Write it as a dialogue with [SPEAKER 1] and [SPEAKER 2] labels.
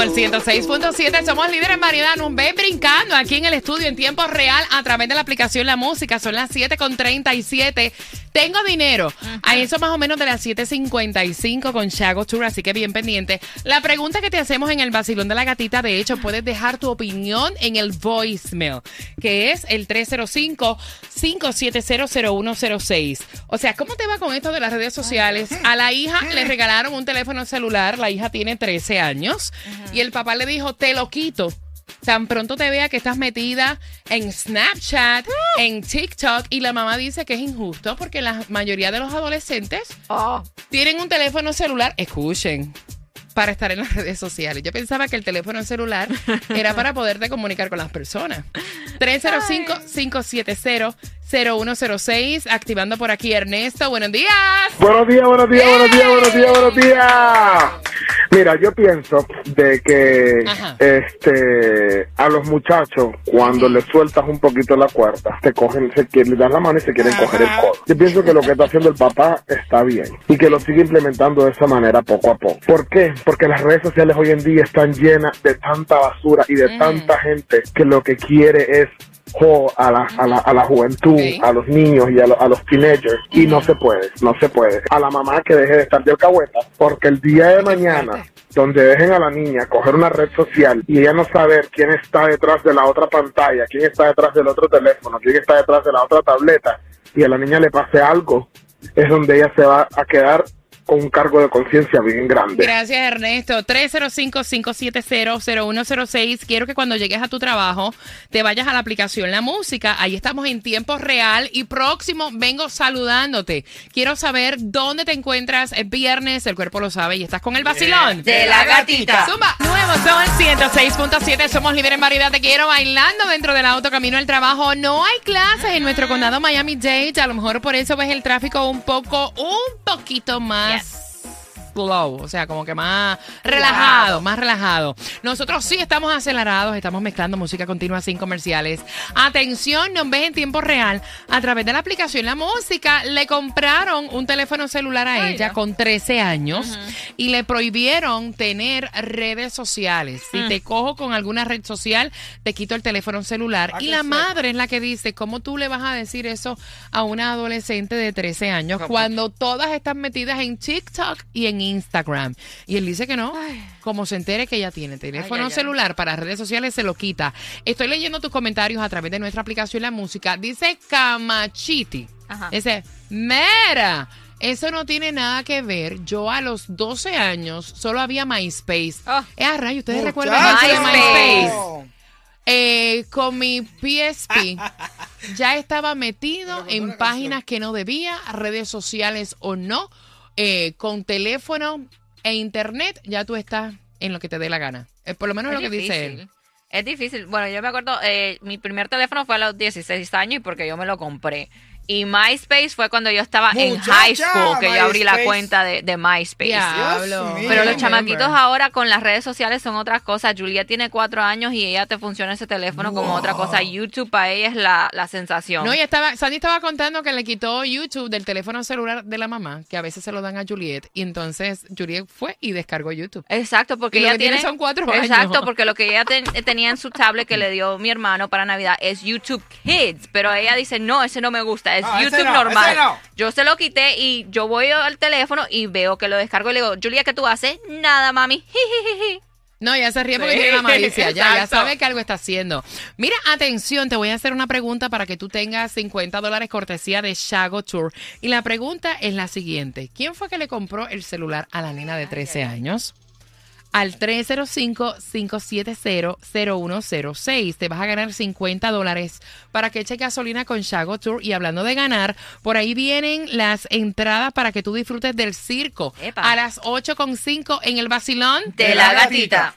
[SPEAKER 1] Sol 106.7. Somos líderes en variedad. Nos ven brincando aquí en el estudio en tiempo real a través de la aplicación La Música. Son las 7.37. Tengo dinero. A eso más o menos de las 7.55 con Shago Tour, así que bien pendiente. La pregunta que te hacemos en el vacilón de la gatita, de hecho, puedes dejar tu opinión en el voicemail, que es el 305-5700106. O sea, ¿cómo te va con esto de las redes sociales? A la hija le regalaron un teléfono celular, la hija tiene 13 años, y el papá le dijo, te lo quito. Tan pronto te vea que estás metida en Snapchat, en TikTok, y la mamá dice que es injusto porque la mayoría de los adolescentes tienen un teléfono celular, escuchen, para estar en las redes sociales. Yo pensaba que el teléfono celular era para poderte comunicar con las personas. 305-570-0106, activando por aquí Ernesto. Buenos días.
[SPEAKER 2] Buenos días, buenos días, buenos días, buenos días, buenos días. Mira, yo pienso de que
[SPEAKER 1] Ajá.
[SPEAKER 2] este a los muchachos cuando les sueltas un poquito la cuerda, te cogen, se quieren, le das la mano y se quieren coger el codo. Yo pienso que lo que está haciendo el papá está bien y que lo sigue implementando de esa manera poco a poco. ¿Por qué? Porque las redes sociales hoy en día están llenas de tanta basura y de tanta gente que lo que quiere es a la, a la, a la juventud, a los niños y a, lo- a los teenagers. Y no se puede, no se puede. A la mamá que deje de estar de alcahueta, porque el día de mañana, donde dejen a la niña coger una red social y ella no saber quién está detrás de la otra pantalla, quién está detrás del otro teléfono, quién está detrás de la otra tableta, y a la niña le pase algo, es donde ella se va a quedar con un cargo de conciencia bien grande.
[SPEAKER 1] Gracias, Ernesto. 305-570-0106. Quiero que cuando llegues a tu trabajo te vayas a la aplicación La Música. Ahí estamos en tiempo real y próximo vengo saludándote. Quiero saber dónde te encuentras. Es viernes, el cuerpo lo sabe y estás con el vacilón.
[SPEAKER 3] De la gatita.
[SPEAKER 1] Zumba. Nuevo son 106.7. Somos líderes en variedad. Te quiero bailando dentro del auto camino al trabajo. No hay clases en nuestro condado Miami-Dade. A lo mejor por eso ves el tráfico un poco, un poquito más です。Slow, o sea, como que más relajado, más relajado. Nosotros sí estamos acelerados, estamos mezclando música continua sin comerciales. Atención, nos ves en tiempo real a través de la aplicación La Música. Le compraron un teléfono celular a ella con 13 años y le prohibieron tener redes sociales. Si te cojo con alguna red social, te quito el teléfono celular. y la madre es la que dice, ¿cómo tú le vas a decir eso a una adolescente de 13 años cuando todas están metidas en TikTok y en Instagram? Y él dice que no. Como se entere que ella tiene teléfono
[SPEAKER 3] Ay, ay, ay.
[SPEAKER 1] celular para redes sociales, se lo quita. Estoy leyendo tus comentarios a través de nuestra aplicación La Música. Dice Camachiti.
[SPEAKER 3] Ajá.
[SPEAKER 1] Dice, mera. Eso no tiene nada que ver. Yo a los 12 años solo había MySpace.
[SPEAKER 3] Oh.
[SPEAKER 1] Eh, a rayo, ¿ustedes recuerdan eso de
[SPEAKER 3] MySpace.
[SPEAKER 1] MySpace? Eh, con mi PSP ya estaba metido en páginas que no debía, redes sociales o no, eh, con teléfono e internet, ya tú estás en lo que te dé la gana. Eh, por lo menos lo que dice él.
[SPEAKER 3] Es difícil. Bueno, yo me acuerdo, eh, mi primer teléfono fue a los 16 años y porque yo me lo compré. Y MySpace fue cuando yo estaba en high school, que yo abrí la cuenta de, de MySpace. Pero los chamaquitos ahora con las redes sociales son otras cosas. Julia tiene cuatro años y ella te funciona ese teléfono como otra cosa. YouTube para ella es la, la sensación.
[SPEAKER 1] No, y estaba, Sandy estaba contando que le quitó YouTube del teléfono celular de la mamá, que a veces se lo dan a Juliet, y entonces Juliet fue y descargó YouTube.
[SPEAKER 3] Exacto, porque
[SPEAKER 1] Y lo
[SPEAKER 3] ella
[SPEAKER 1] que tiene
[SPEAKER 3] tiene
[SPEAKER 1] son cuatro años.
[SPEAKER 3] Exacto, porque lo que ella ten- tenía en su tablet que le dio mi hermano para Navidad es YouTube Kids, pero ella dice, "No, ese no me gusta, es
[SPEAKER 4] No, ese
[SPEAKER 3] YouTube
[SPEAKER 4] no,
[SPEAKER 3] normal."
[SPEAKER 4] no.
[SPEAKER 3] Yo se lo quité y yo voy al teléfono y veo que lo descargo y le digo, "Julia, ¿qué tú haces?" "Nada, mami."
[SPEAKER 1] No, ya se ríe porque
[SPEAKER 3] Sí,
[SPEAKER 1] tiene la malicia. Ya, ya sabe que algo está haciendo. Mira, atención, te voy a hacer una pregunta para que tú tengas 50 dólares cortesía de Shago Tour. Y la pregunta es la siguiente. ¿Quién fue que le compró el celular a la nena de 13 años? Al 305-570-0106 te vas a ganar 50 dólares para que eche gasolina con Shago Tour. Y hablando de ganar, por ahí vienen las entradas para que tú disfrutes del circo
[SPEAKER 3] Epa.
[SPEAKER 1] a las 8.5 en el Vacilón
[SPEAKER 3] De la gatita.